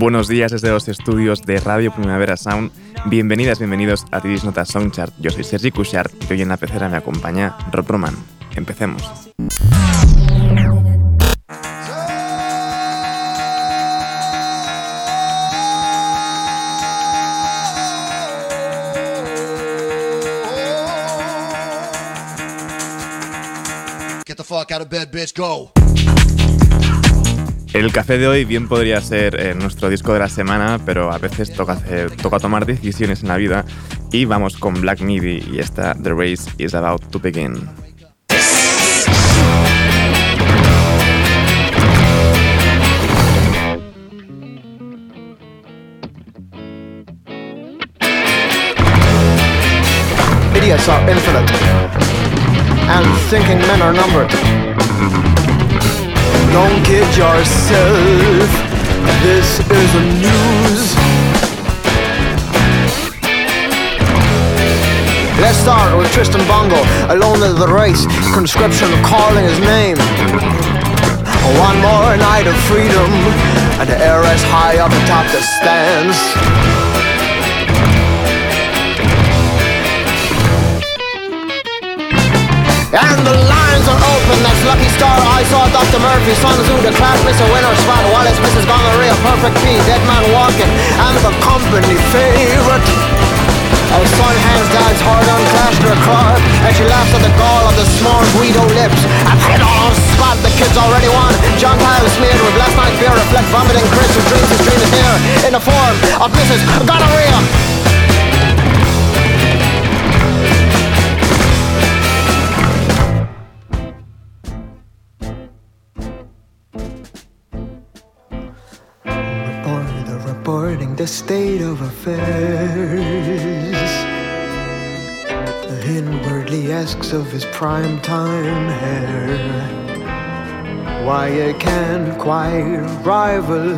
Buenos días desde los estudios de Radio Primavera Sound. Bienvenidas, bienvenidos a Tidis Nota Soundchart. Yo soy Sergi Cushart y hoy en la pecera me acompaña Rob Roman. Empecemos. Get the fuck out of bed, bitch, go. El café de hoy bien podría ser eh, nuestro disco de la semana, pero a veces toca, toca tomar decisiones en la vida y vamos con Black Midi y esta The Race is About to Begin. Idiots are infinite, and thinking men are numbered. Don't kid yourself. This is a news. Let's start with Tristan Bongo, alone in the race, conscription calling his name. One more night of freedom, and the air is high up atop the stands. And the lines are open, that's Lucky Star. I saw Dr. Murphy, Sun Tzu, the class Mr. Winner, Spot, Wallace, Mrs. Gonorrhea, Perfect P, Dead Man Walking, I'm the company favorite. Our son hands dad's hard on Clash Clark And she laughs at the gall of the small Guido lips I've hit all on spot, the kids already won John Kyle smeared with last night's beer Reflect vomiting Chris who dreams his dream is here In the form of Mrs. Gonorrhea the state of affairs. Inwardly asks of his prime time hair why it can't quite rival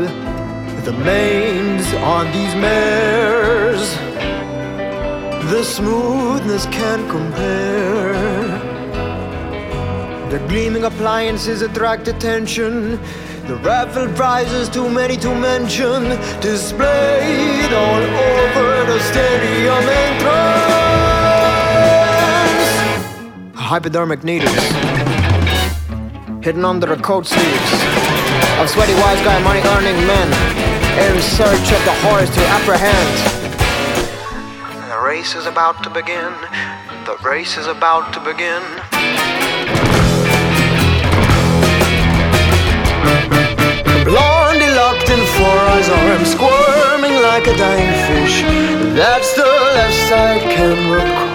the manes on these mares. The smoothness can't compare. The gleaming appliances attract attention the raffle prizes, too many to mention, displayed all over the stadium entrance. Hypodermic needles hidden under the coat sleeves of sweaty wise guy money earning men in search of the horse to apprehend. The race is about to begin. The race is about to begin. Fish. That's the last I can recall.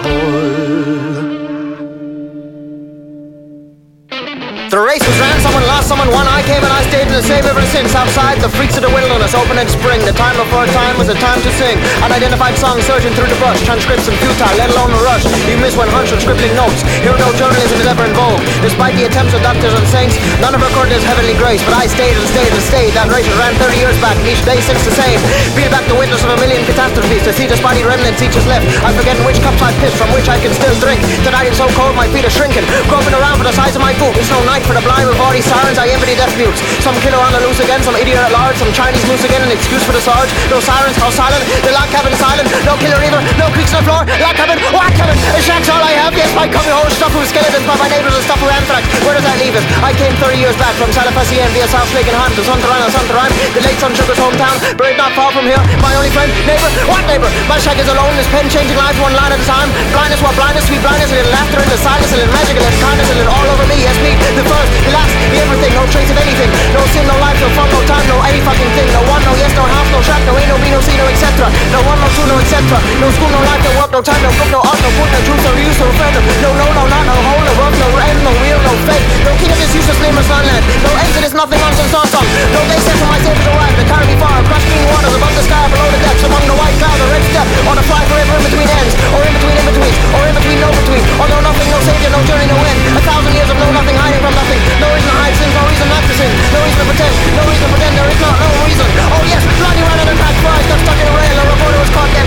The race was ran, someone lost, someone won. I came and I the same ever since. Outside, the freaks of the wilderness, open in spring. The time before time was a time to sing. Unidentified songs surging through the brush. Transcripts and futile, let alone a rush. You miss when hunch with scribbling notes. Here no journalism is ever involved. Despite the attempts of doctors and saints, none of recorded his heavenly grace. But I stayed and stayed and stayed. That race ran 30 years back. Each day since the same. Feel back the witness of a million catastrophes. To see the spotty remnants each is left. I'm forgetting which cups I've pissed from which I can still drink. Tonight it's so cold, my feet are shrinking. Groping around for the size of my boot. It's no night for the blind with 40 sirens, I envy death mutes. Some killer on the loose again, some idiot at large, some Chinese moose again, an excuse for the sarge. No sirens, how silent, the lock cabin silent, no killer either, no creaks on the floor, lock cabin, what cabin, a shack's all I have, yes, my coming home stuffed with skeletons by my neighbors and stuff for Amtrak. Where does that leave us? I came 30 years back from Salafasien via South Lakenheim to Suntarana, Suntarheim, the late Sun Sugar's hometown. Buried not far from here. My only friend, neighbor, what neighbor? My shag is alone, his pen changing lives one line at a time. Blindness, what blindness, sweet blindness, a little laughter, a little silence, a little magic, a little kindness, a little all over me. Yes, me, the first, the last, the everything, no trace of anything. No sin, no life, no fun, no time, no any fucking thing. No one, no yes, no half, no track, no ain't, no be, no see, no etc. No one, no two, no etc. No school, no life, no work, no time, no book, no art, no book, no truth, no use, no friend. No, no, no, not no hole, no work, no end, no real, no fake. No king of this useless nameless land. No end to this nothing nonsense awesome. No day set for my saviors arrive to carry me far across green waters above the sky below the depths among the white clouds, the red step, or to fly forever in between ends, or in between in between, or in between no between. Or no nothing, no savior, no journey, no end. A thousand years of no nothing hiding from nothing. No reason to hide sins, no reason not to sin. No reason to pretend, no reason to pretend there is not no reason. Oh yes, bloody ran and attack flies, got stuck in a rail. A reporter was caught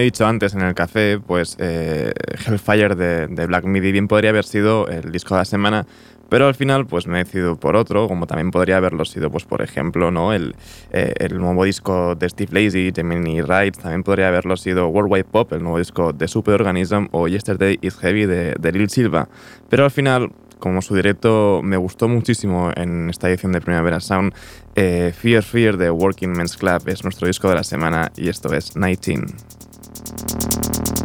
he dicho antes en el café, pues eh, Hellfire de, de Black Midi bien podría haber sido el disco de la semana, pero al final pues me he decidido por otro, como también podría haberlo sido, pues por ejemplo, ¿no? el, eh, el nuevo disco de Steve Lazy, Gemini Rights, también podría haberlo sido Worldwide Pop, el nuevo disco de Superorganism, o Yesterday is Heavy de, de Lil Silva. Pero al final, como su directo me gustó muchísimo en esta edición de Primavera Sound, eh, Fear Fear de Working Men's Club es nuestro disco de la semana y esto es 19. ああ。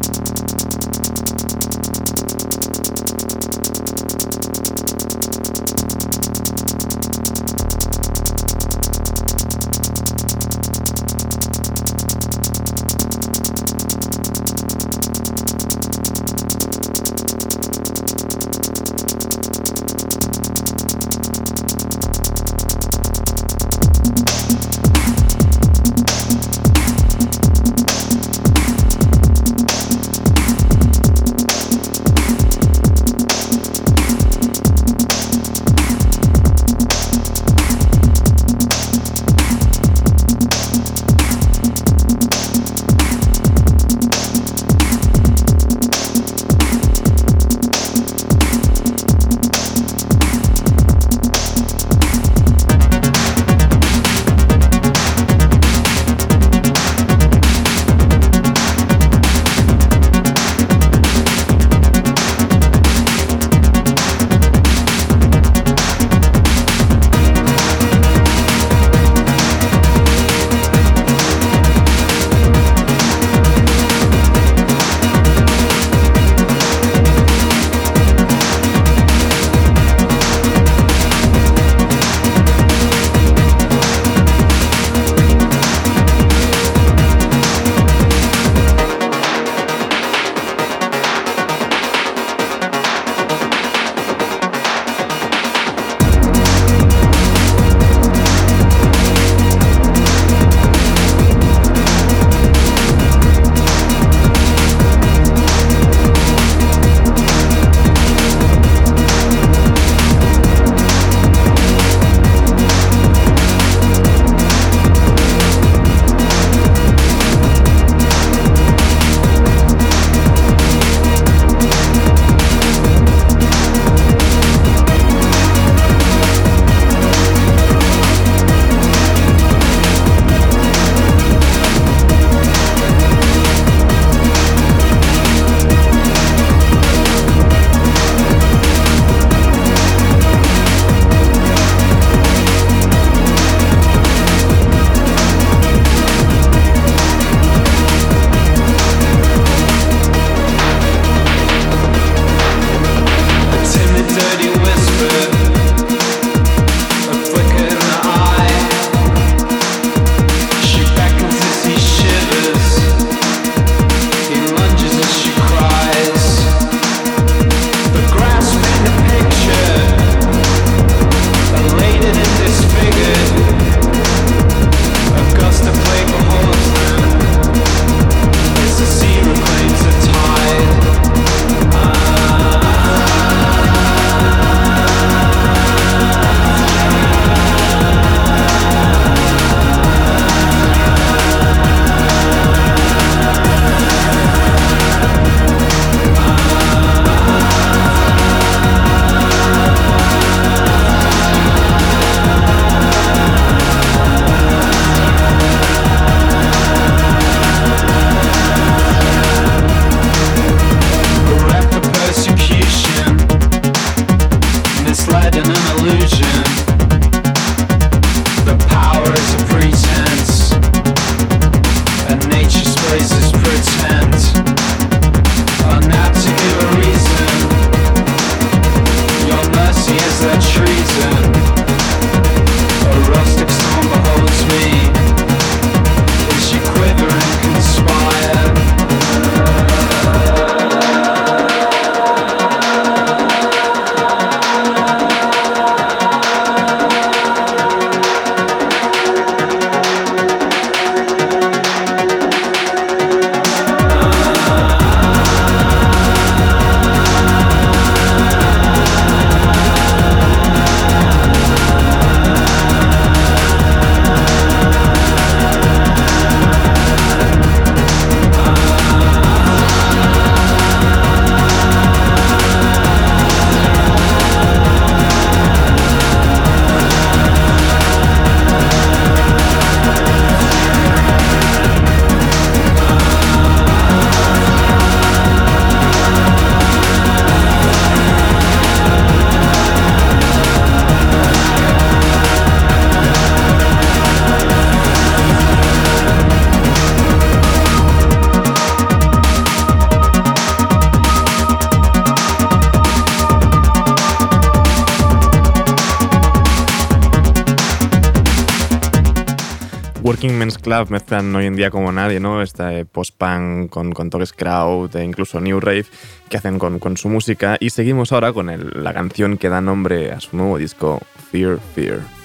Mezclan hoy en día como nadie, ¿no? Este post-punk con, con toques crowd e incluso new rave que hacen con, con su música. Y seguimos ahora con la canción que da nombre a su nuevo disco, Fear Fear.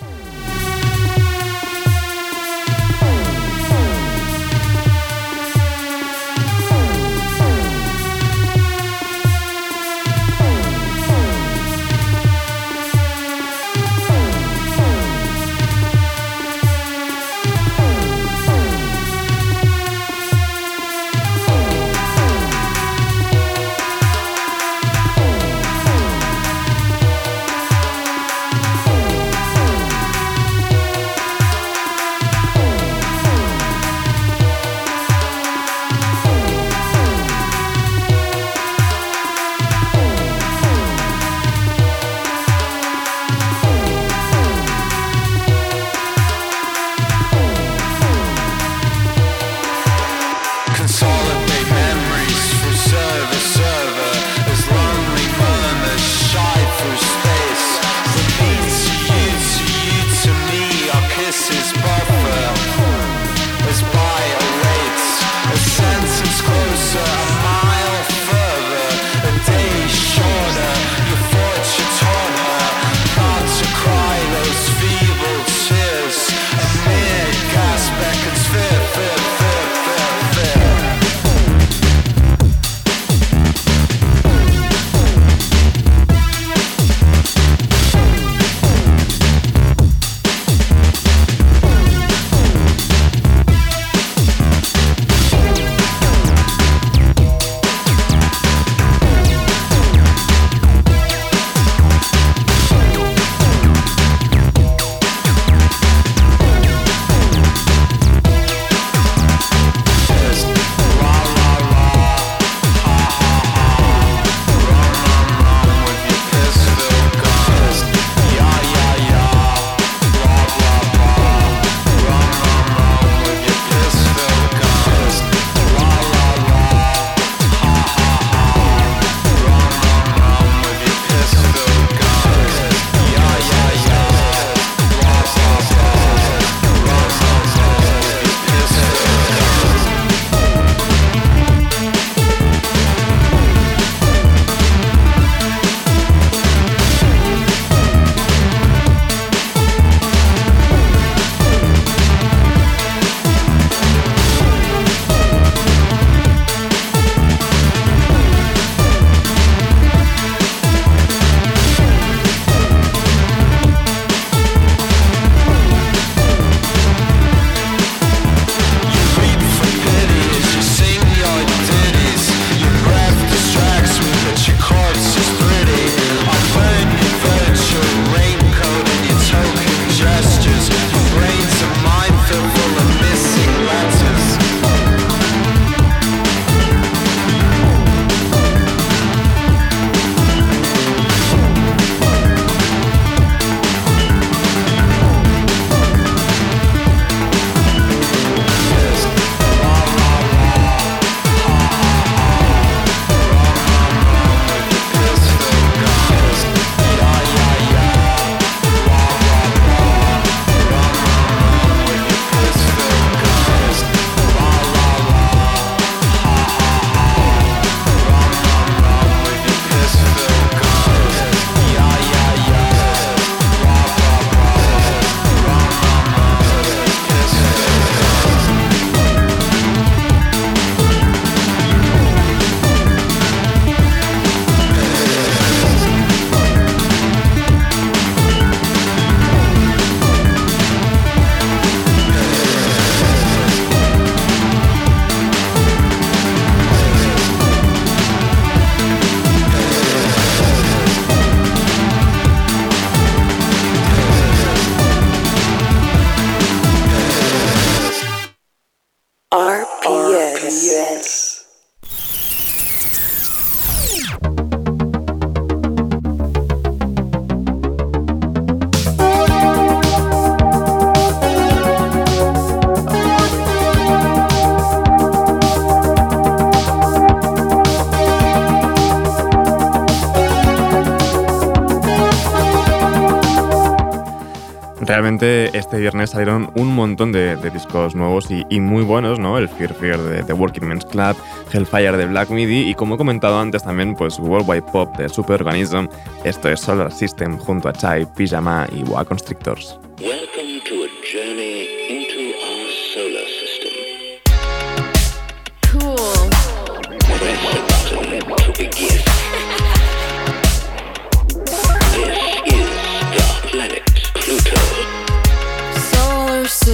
Realmente este viernes salieron un montón de, discos nuevos y, muy buenos, ¿no? El Fear Fear de The Working Men's Club, Hellfire de Black Midi y como he comentado antes también, pues Worldwide Pop de Superorganism. Esto es Solar System junto a Chai, Pyjama y Boa Constrictors.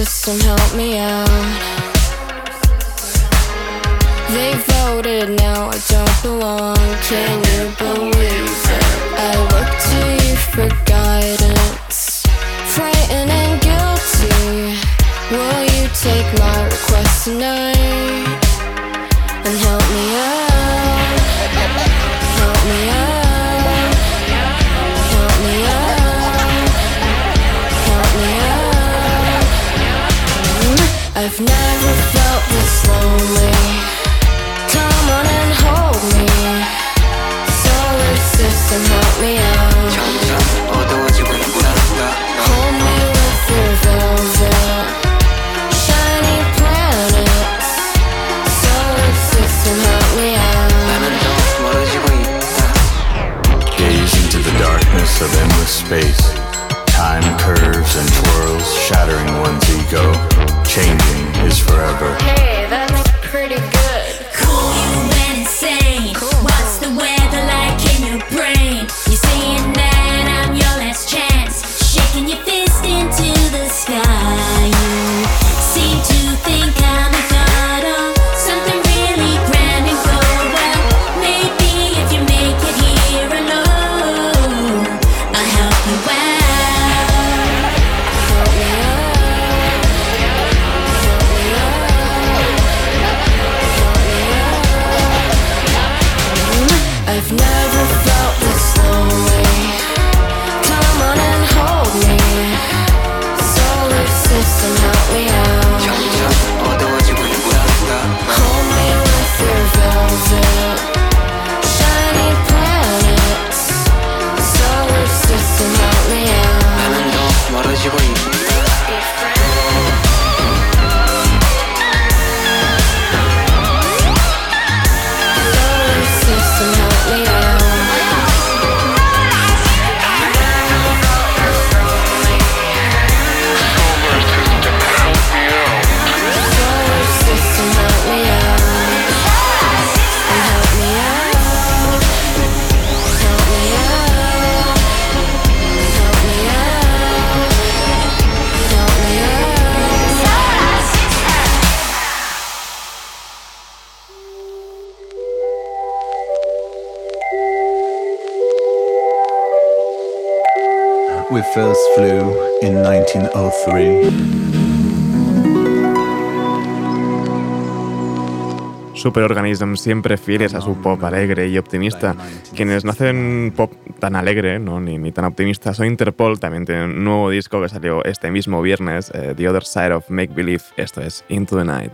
System help me out. They voted, now I don't belong. Can you believe it? I look to you for guidance. Frightened and guilty. Will you take my request tonight and help me out? Help me out. I've never felt this lonely. Come on and hold me. Solar system, help me out. Hold me with. Shiny planets. Solar system, help me out. Gaze into the darkness of endless space. Time curves and twirls, shattering one's ego. Changing is forever. Hey, that's pretty good. Cool, Superorganism siempre fieles a su pop alegre y optimista. Quienes no hacen pop tan alegre ¿no? ni, ni tan optimista son Interpol, también tienen un nuevo disco que salió este mismo viernes, eh, The Other Side of Make Believe, esto es Into the Night.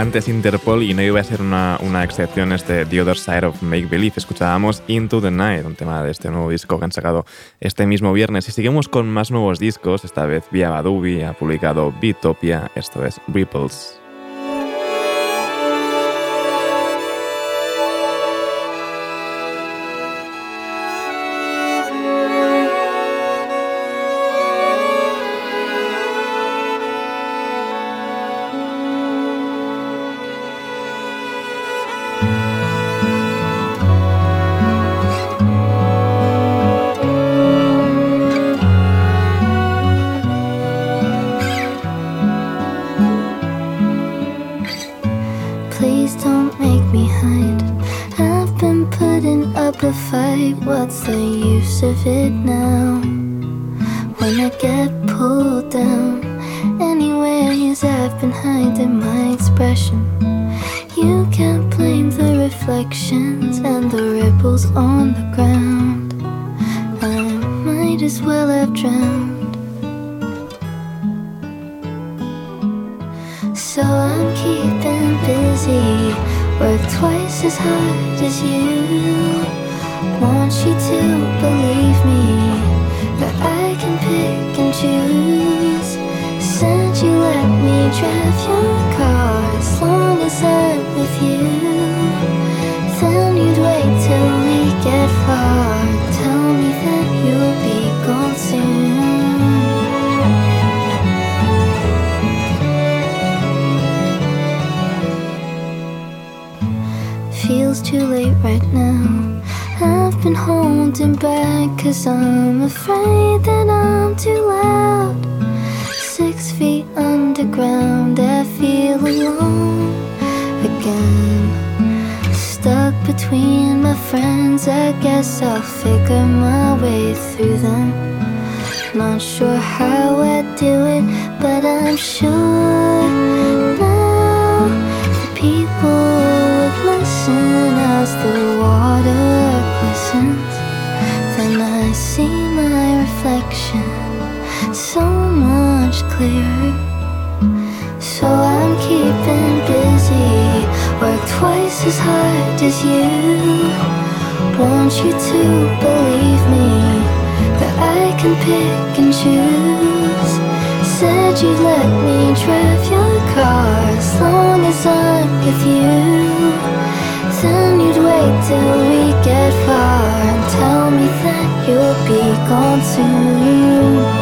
Elegantes Interpol y no iba a ser una, una excepción este The Other Side of Make Believe. Escuchábamos Into the Night, un tema de este nuevo disco que han sacado este mismo viernes. Y seguimos con más nuevos discos, esta vez vía Badubi ha publicado Bitopia, esto es Ripples. Use so much clearer. So I'm keeping busy, work twice as hard as you. Want you to believe me that I can pick and choose. Said you'd let me drive your car as long as I'm with you. Then you'd wait till we get far and tell me that you'll be gone soon.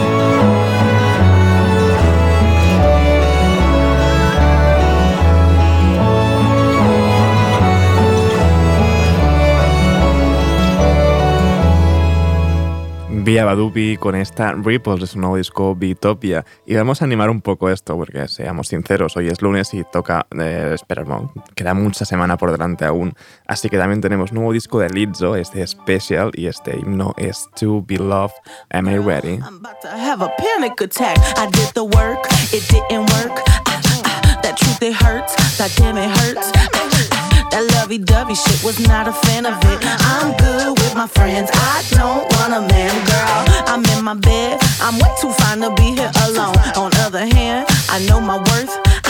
Vía Badubi con esta Ripples de su nuevo disco Bitopia. Y vamos a animar un poco esto, porque seamos sinceros, hoy es lunes y toca. Eh, espera, no, queda mucha semana por delante aún. Así que también tenemos nuevo disco de Lizzo, este Special, y este himno es To Be Loved. Am I ready? I'm about to have a that lovey dovey shit was not a fan of it. I'm good with my friends. I don't want a man, girl. I'm in my bed. I'm way too fine to be here alone. On other hand, I know my worth.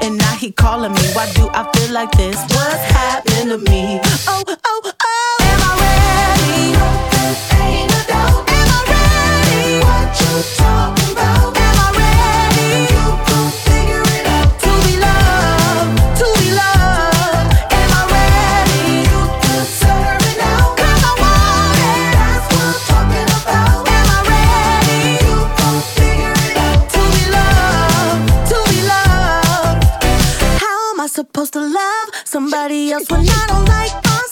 And now he calling me. Why do I feel like this? What's happening to me? Oh, oh, oh. Am I ready? Ain't a doubt. Am I ready? What you talking about? Supposed to love somebody else when I don't like?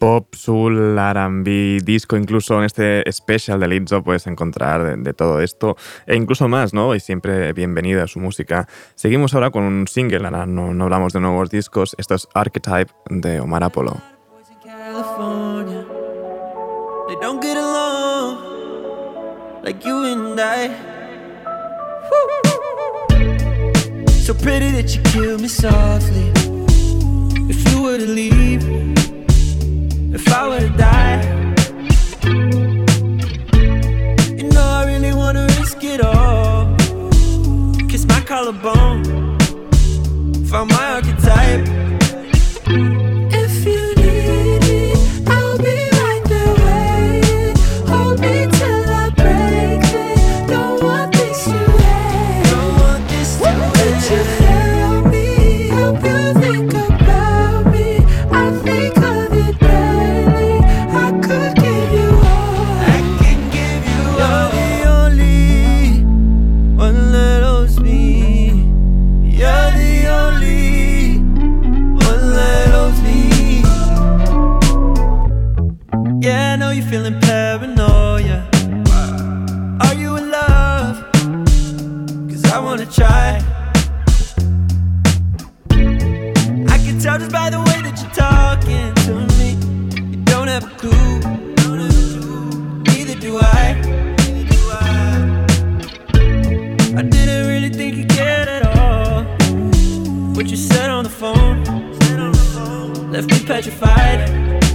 pop, soul, RB, disco, incluso en este especial de Lizzo puedes encontrar de, todo esto e incluso más, ¿no? Y siempre bienvenida a su música. Seguimos ahora con un single, no, hablamos de nuevos discos, esto es Archetype de Omar Apollo. So pretty that you kill me softly. If you were to leave. if I would die. You know I really wanna risk it all. Kiss my collarbone, find my archetype. What you said on the phone left me petrified.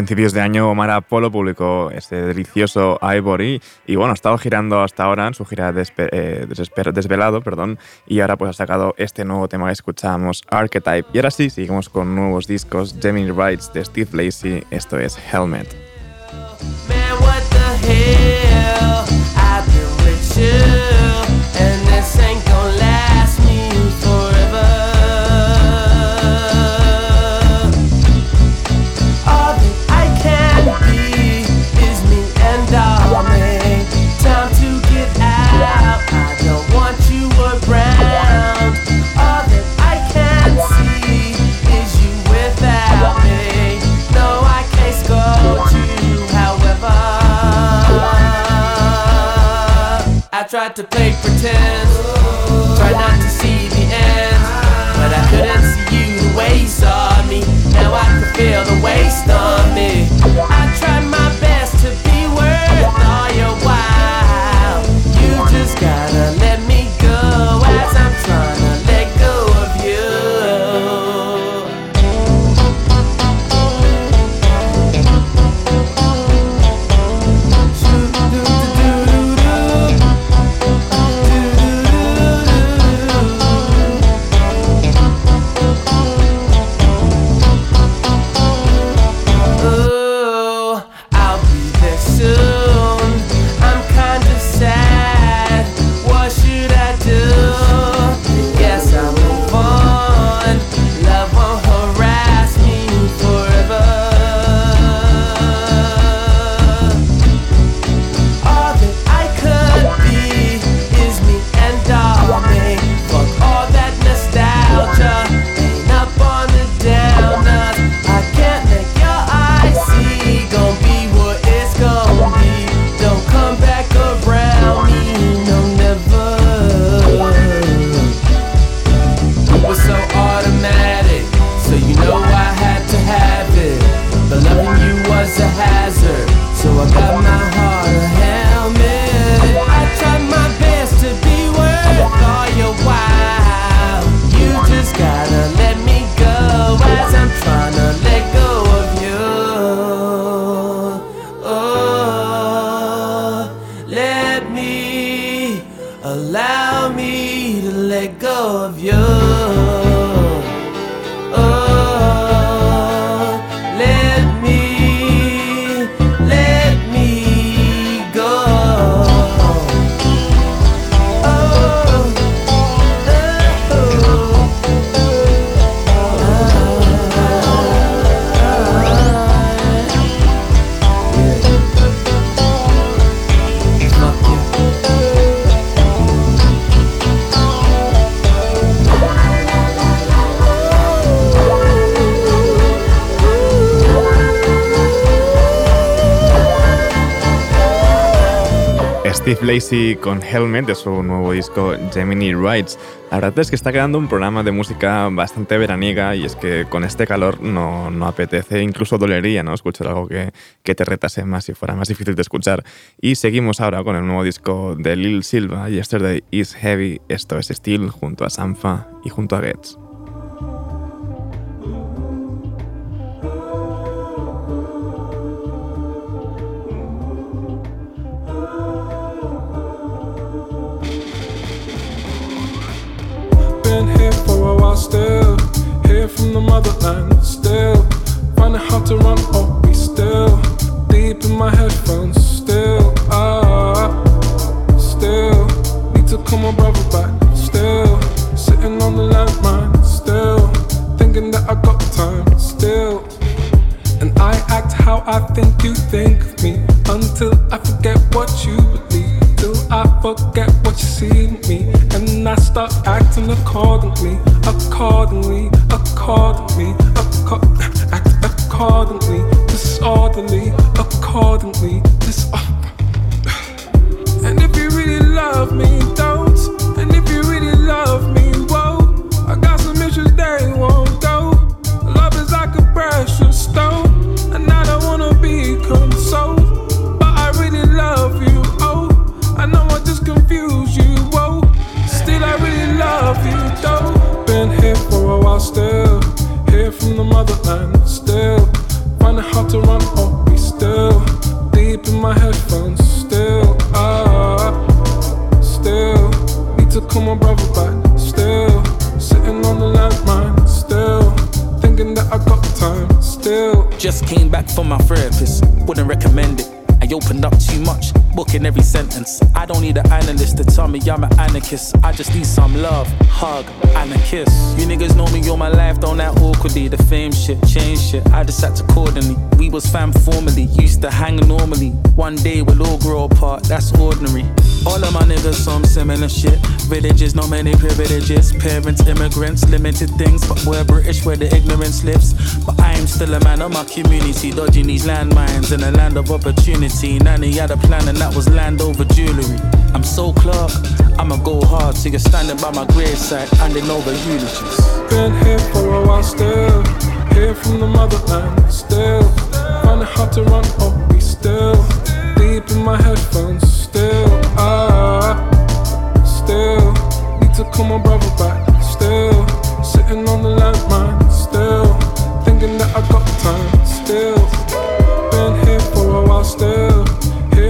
principios de año, Omar Apolo publicó este delicioso Ivory y bueno, ha estado girando hasta ahora en su gira despe eh, Desvelado perdón, y ahora pues ha sacado este nuevo tema que escuchamos, Archetype. Y ahora sí, seguimos con nuevos discos, Gemini Rights de Steve Lacey, esto es Helmet. tried to play pretend. Tried not to see the end. But I couldn't see you the way you saw me. Now I can feel the waste on me. I Steve con Helmet de su nuevo disco Gemini Rides. La verdad es que está quedando un programa de música bastante veraniega y es que con este calor no, no apetece, incluso dolería ¿no? escuchar algo que, que, te retase más y fuera más difícil de escuchar. Y seguimos ahora con el nuevo disco de Lil Silva, Yesterday is Heavy, esto es Steel, junto a Sanfa y junto a Ghetts. still here from the motherland. Still finding how to run or be still. Deep in my headphones. Still, ah, still need to call my brother back. Still sitting on the landmine. Still thinking that I got time. Still. And I act how I think you think of me until I forget what you believe. Till I forget what you see in me, and I start acting accordingly, accordingly, accordingly, acco- act accordingly, disorderly, accordingly, dis. and if you really love me, don't. And if you really love me, whoa, I got some issues they won't go. Love is like a precious stone, and I don't wanna be consoled, love you. Though been here for a while, still here from the motherland. Still finding how to run booking every sentence. I don't need an analyst to tell me I'm an anarchist. I just need some love, hug, and a kiss. You niggas know me all my life, don't act awkwardly. The fame shit, change shit, I just act accordingly. We was fam formally, used to hang normally. One day we'll all grow apart, that's ordinary. All of my niggas some similar shit. Villages, not many privileges. Parents, immigrants, limited things, but we're British where the ignorance lives. But I am still a man of my community, dodging these landmines in a land of opportunity. Nanny had a plan and that was land over jewelry. I'm so Clark, I'ma go hard till you're standing by my graveside, handing over eulogies. Been here for a while still, here from the motherland still. Finding hard to run or be still, deep in my headphones still. Ah, still need to call my brother back. Still sitting on the landmine. Still thinking that I got time. Still been here for a while still,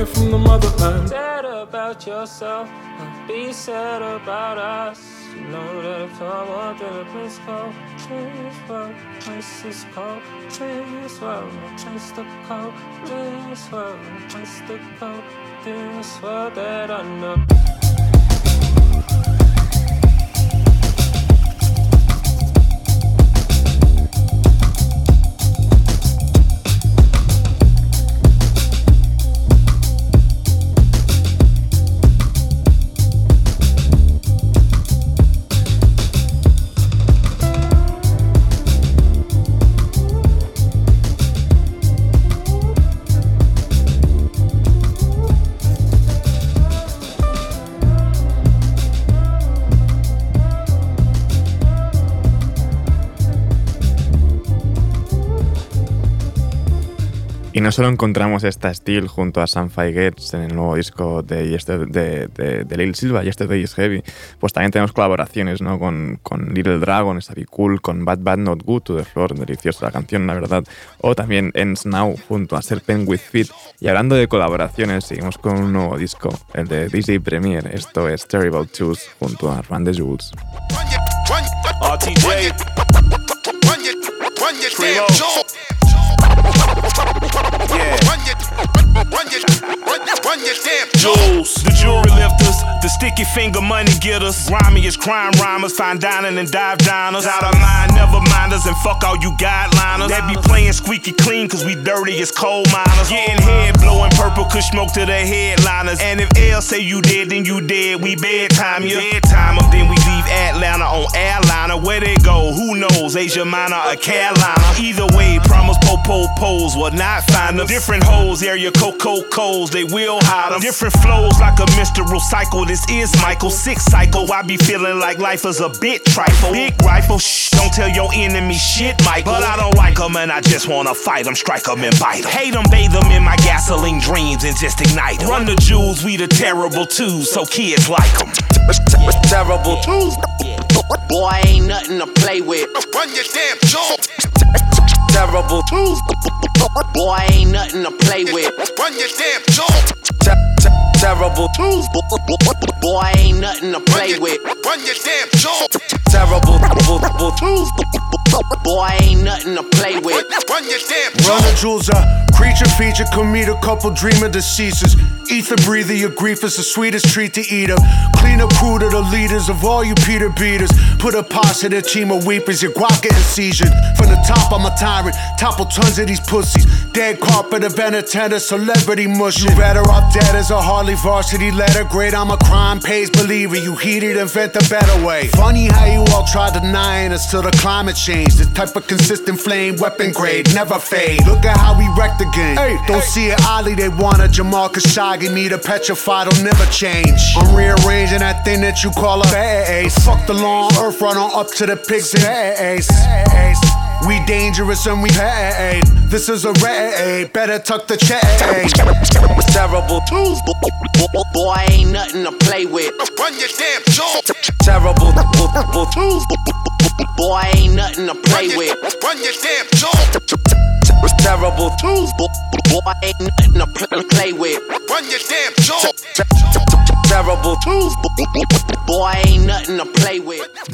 here from the motherland. Said about yourself, and be said about us. You know that if I want to the place called Please well, place is called Please well, place to call Please well, place to call This world that I know. No solo encontramos esta Steel junto a Sam Getz en el nuevo disco de, Yester- de, de, de Lil Silva, Yesterday is Heavy, pues también tenemos colaboraciones ¿no? con, con Little Dragon, está Cool, con Bad Bad Not Good to the Floor, deliciosa la canción, la verdad, o también Ends Now junto a Serpent with Feet. Y hablando de colaboraciones, seguimos con un nuevo disco, el de DJ Premier, esto es Terrible Choose junto a Run the Jewels. The jewelry lifters, the sticky finger money getters, grimiest crime rhymers, fine dining and dive diners. Out of mind, never minders, and fuck all you guideliners. That be playing squeaky clean, cause we dirty as coal miners. Getting head blowing purple, kush smoke to the headliners. And if L say you dead, then you dead. We bedtime you. Bedtime them, then we leave Atlanta on airliner. Where they go, who knows? Asia Minor or Carolina. Either way, promise pole poles will not find us. Different holes, area cocoa coals, they will hide them. Different flows like a menstrual cycle. This is Michael six cycle. I be feeling like life is a bit trifle. Big rifle, shh, don't tell your enemy shit, Michael. But I don't like them and I just wanna fight them, strike them and bite them. Hate them, bathe them in my gasoline dreams and just ignite 'em. Run the jewels, we the terrible twos, so kids like them. Terrible twos. Boy, ain't nothing to play with. Run your damn jaw. Terrible twos. Nothing to play with. Run your damn jaw. Terrible twos. Boy, ain't nothing to play with. Run your damn jaw. Terrible twos. Boy, ain't nothing to play with. Run your damn Run the jewels up. Creature feature, come meet a couple dreamer deceases. Ether breather, your grief is the sweetest treat to eat up. Clean up crew to the leaders of all you Peter beaters. Put a positive team of weepers, your guac getting seizure. From the top, I'm a tyrant. Topple tons of these pussies. Dead carpet, a tender, celebrity mush. You better off dead as a Harley varsity letter grade. I'm a crime pays believer. You heated, invent a better way. Funny how you all try denying us till the climate change. The type of consistent flame, weapon grade, never fade. Look at how we wrecked the game. Hey, don't see it, Ali, they want a Jamal Khashoggi. Me to petrified, will never change. I'm rearranging that thing that you call a base. Fuck the long earth, run on up to the pigs and ace. We dangerous and we paid. This is a raid. Better tuck the chain. Terrible twos. Boy, ain't nothing to play with. Run your damn jaw. Terrible twos. Boy, ain't nothing to play with. Run your damn jaw. Terrible twos. Boy, ain't nothing to play with. Run your damn.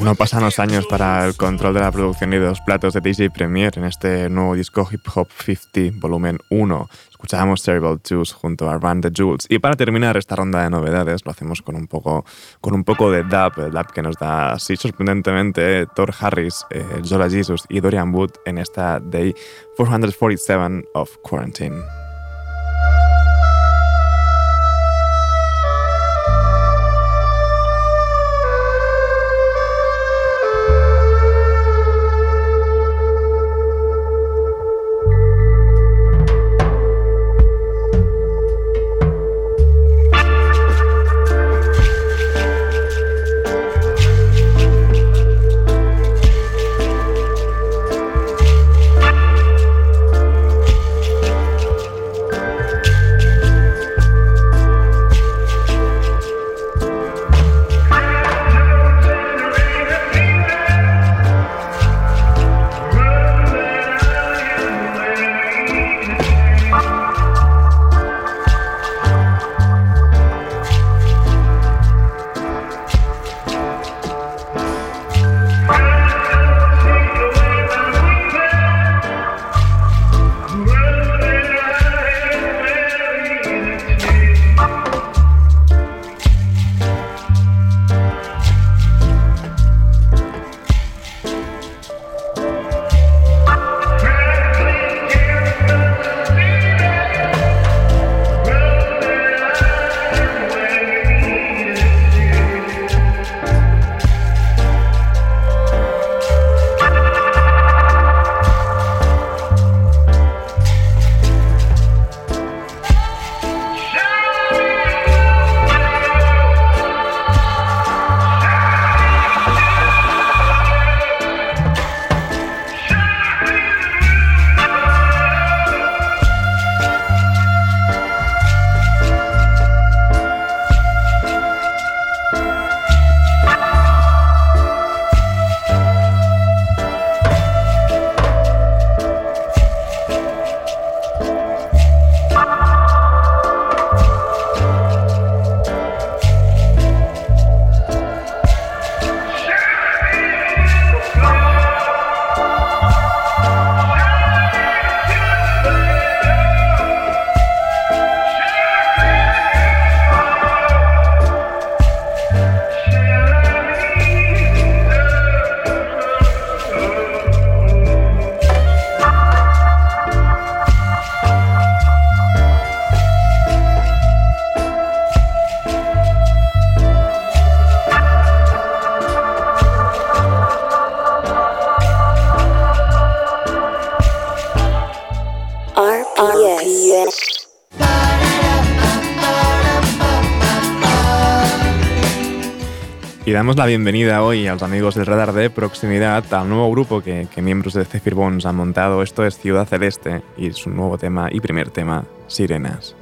No pasan los años para el control de la producción y de los platos de DJ Premier en este nuevo disco Hip Hop 50 volumen 1. Escuchábamos Terrible Twos junto a Run the Jewels. Y para terminar esta ronda de novedades lo hacemos con un poco, con un poco de dub, el dub que nos da así sorprendentemente Thor Harris, eh, Zola Jesus y Dorian Wood en esta Day 447 of Quarantine. Damos la bienvenida hoy a los amigos del Radar de Proximidad al nuevo grupo que, miembros de Zephyr Bones han montado. Esto es Ciudad Celeste y su nuevo tema y primer tema, Sirenas.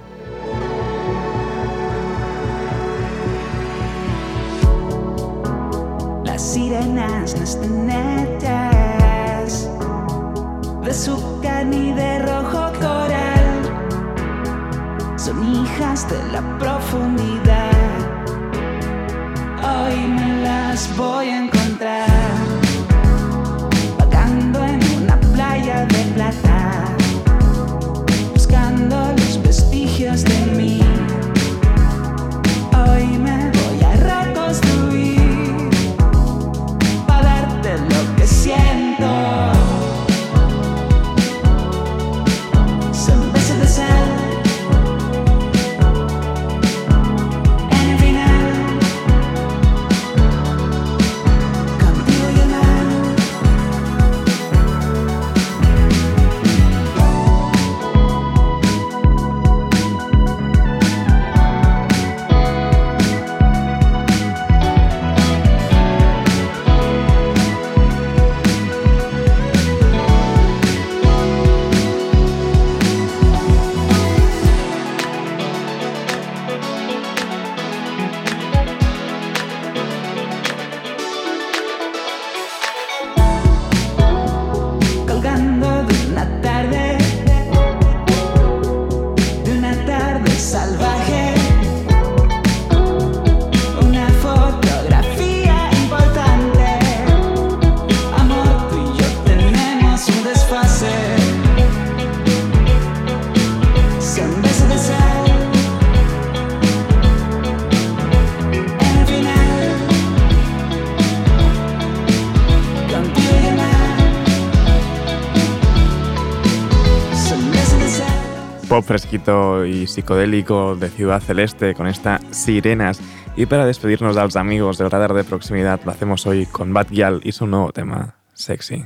Pop fresquito y psicodélico de Ciudad Celeste con estas sirenas. Y para despedirnos de los amigos del radar de proximidad, lo hacemos hoy con Bad Gyal y su nuevo tema, Sexy.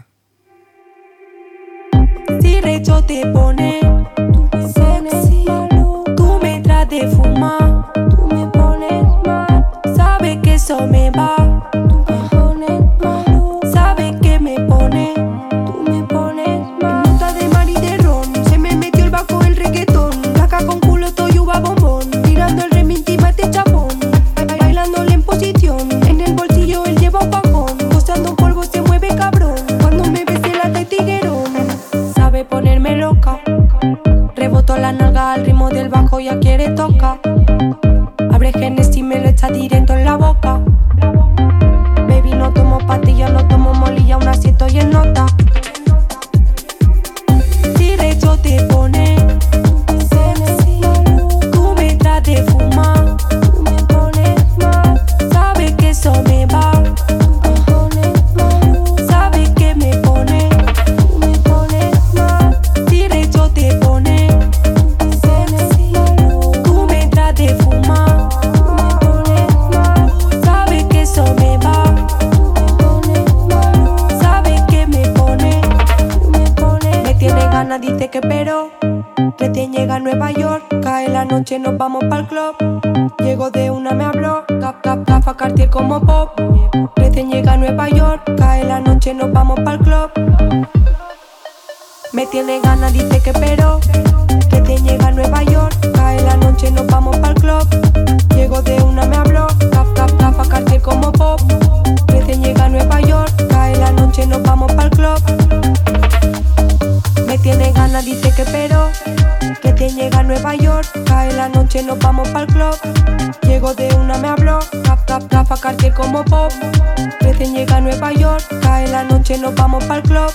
Tiene ganas, dice que pero. Recién llega a Nueva York, cae la noche, nos vamos pa'l club. Llego de una, me habló, gaf, gaf, gafa, Cartier como pop. Recién llega a Nueva York, cae la noche, nos vamos pa'l club. Me tiene ganas, dice que pero Que te llega a Nueva York Cae la noche, nos vamos pa'l club Llego de una, me habló Gaf, gaf, gafa, Cartier como pop Recién llega a Nueva York Cae la noche, nos vamos pa'l club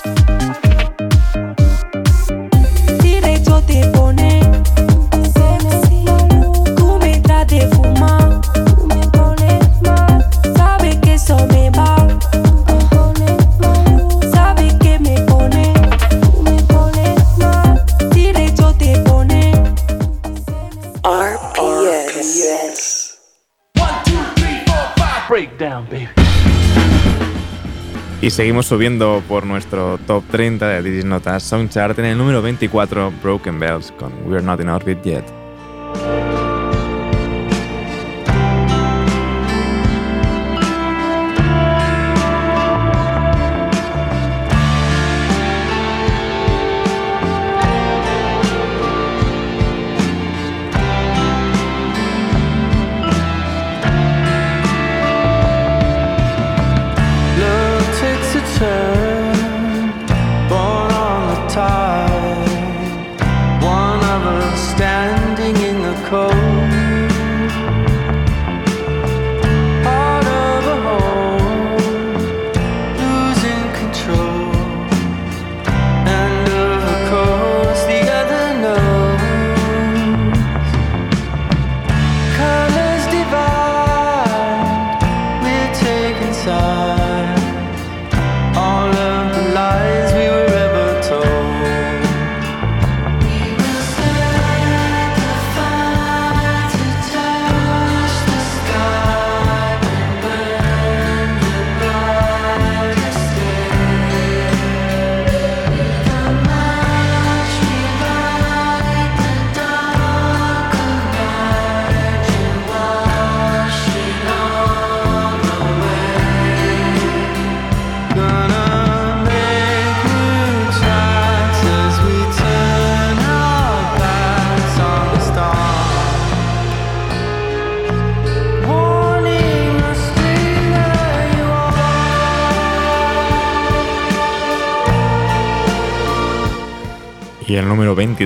seguimos subiendo por nuestro top 30 de This Is Not Us Song Chart en el número 24, Broken Bells con We're Not in Orbit Yet.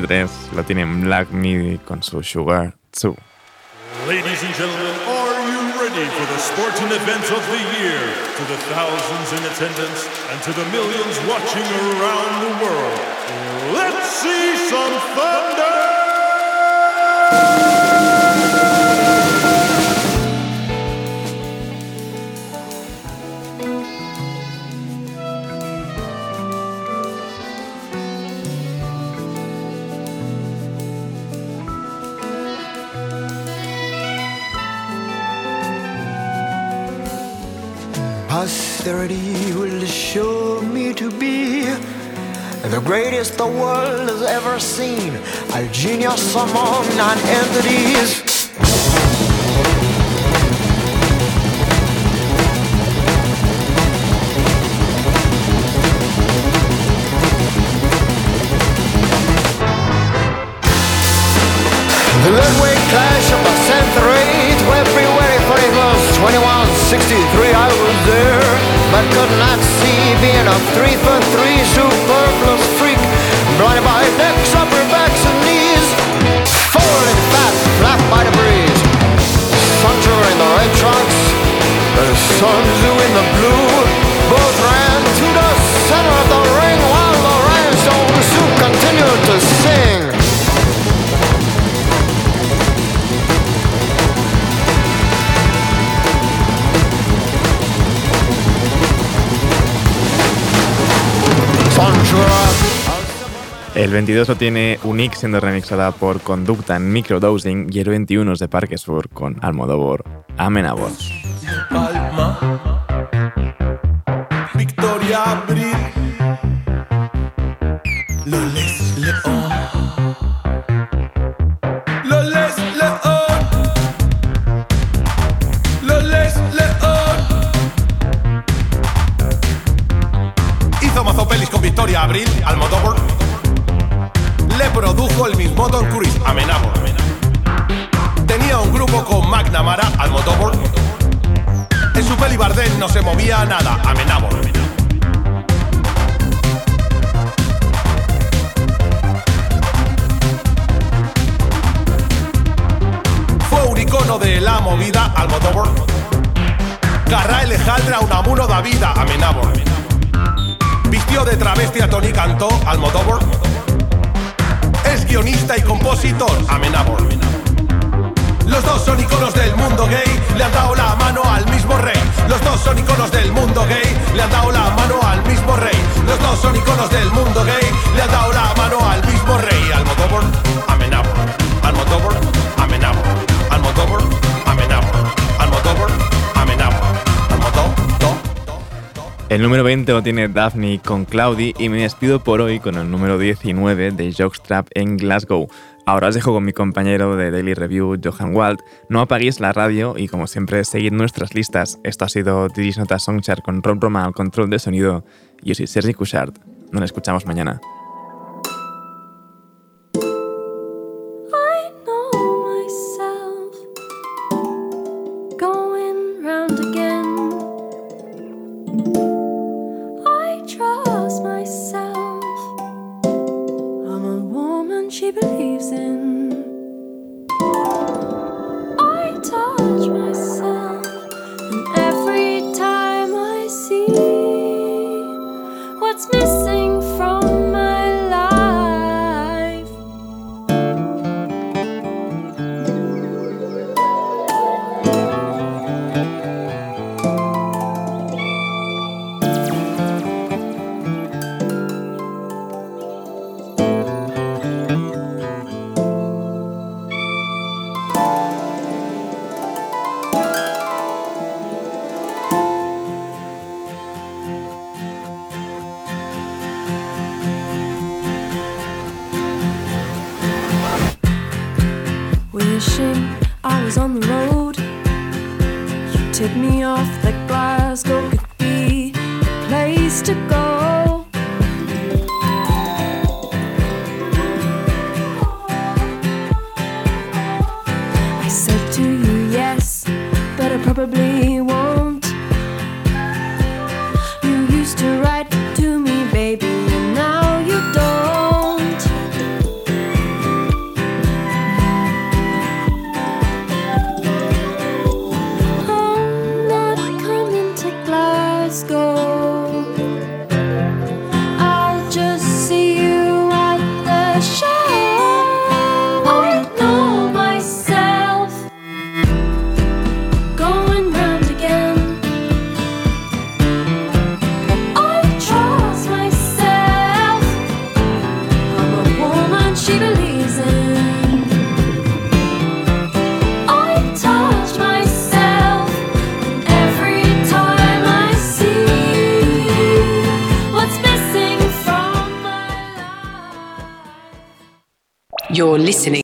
3 la Black Midi con su Sugar 2. Ladies and gentlemen, are you ready for the sporting event of the year? To the thousands in attendance and to the millions watching around the world, let's see some thunder! Greatest the world has ever seen. A genius among non-entities. The Ludwig clash of the century to everywhere it was 2163 I was there But could not see being a three for three superfluous freak. Blinded by necks, upper backs and knees. Falling fat, flat by the breeze. Sancho in the red trunks. The Sun El 22 lo tiene Unique siendo remixada por Conducta en Microdosing y el 21 es de Parque Sur con Almodóvar. Palma, Victoria Abril, 20 lo tiene Daphne con Cloudy y me despido por hoy con el número 19 de Jockstrap en Glasgow. Ahora os dejo con mi compañero de Daily Review, Johan Wald. No apaguéis la radio y como siempre seguid nuestras listas. Esto ha sido Didis Nota Songchart con Rob Roma al control de sonido. Yo soy Sergi. Nos escuchamos mañana.